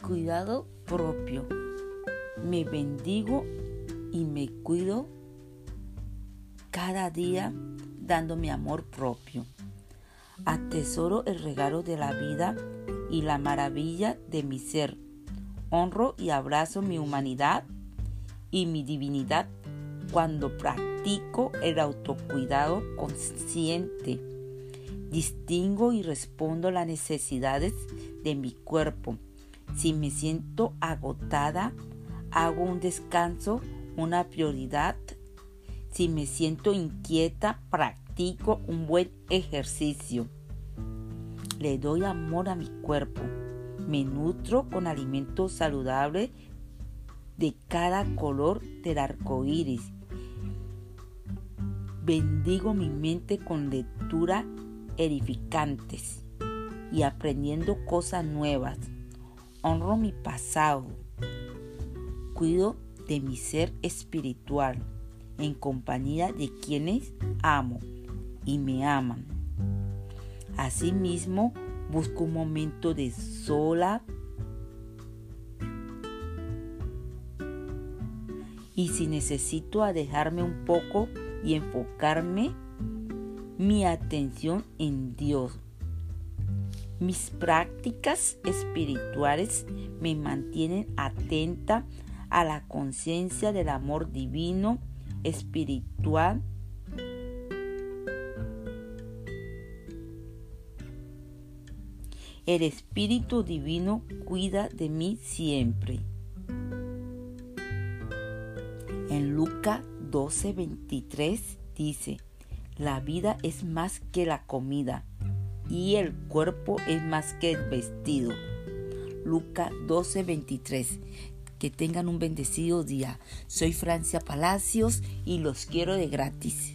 cuidado propio. Me bendigo y me cuido cada día dándome amor propio. Atesoro el regalo de la vida y la maravilla de mi ser. Honro y abrazo mi humanidad y mi divinidad cuando practico el autocuidado consciente. Distingo y respondo las necesidades de mi cuerpo. Si me siento agotada, hago un descanso una prioridad. Si me siento inquieta, practico un buen ejercicio. Le doy amor a mi cuerpo. Me nutro con alimentos saludables de cada color del arco iris. Bendigo mi mente con lectura edificantes y aprendiendo cosas nuevas. Honro mi pasado. Cuido de mi ser espiritual en compañía de quienes amo y me aman. Asimismo, busco un momento de sola y si necesito alejarme un poco y enfocarme mi atención en Dios. Mis prácticas espirituales me mantienen atenta a la conciencia del amor divino, espiritual, El Espíritu Divino cuida de mí siempre. En Lucas 12:23 dice, la vida es más que la comida y el cuerpo es más que el vestido. Lucas 12:23. Que tengan un bendecido día. Soy Francia Palacios y los quiero de gratis.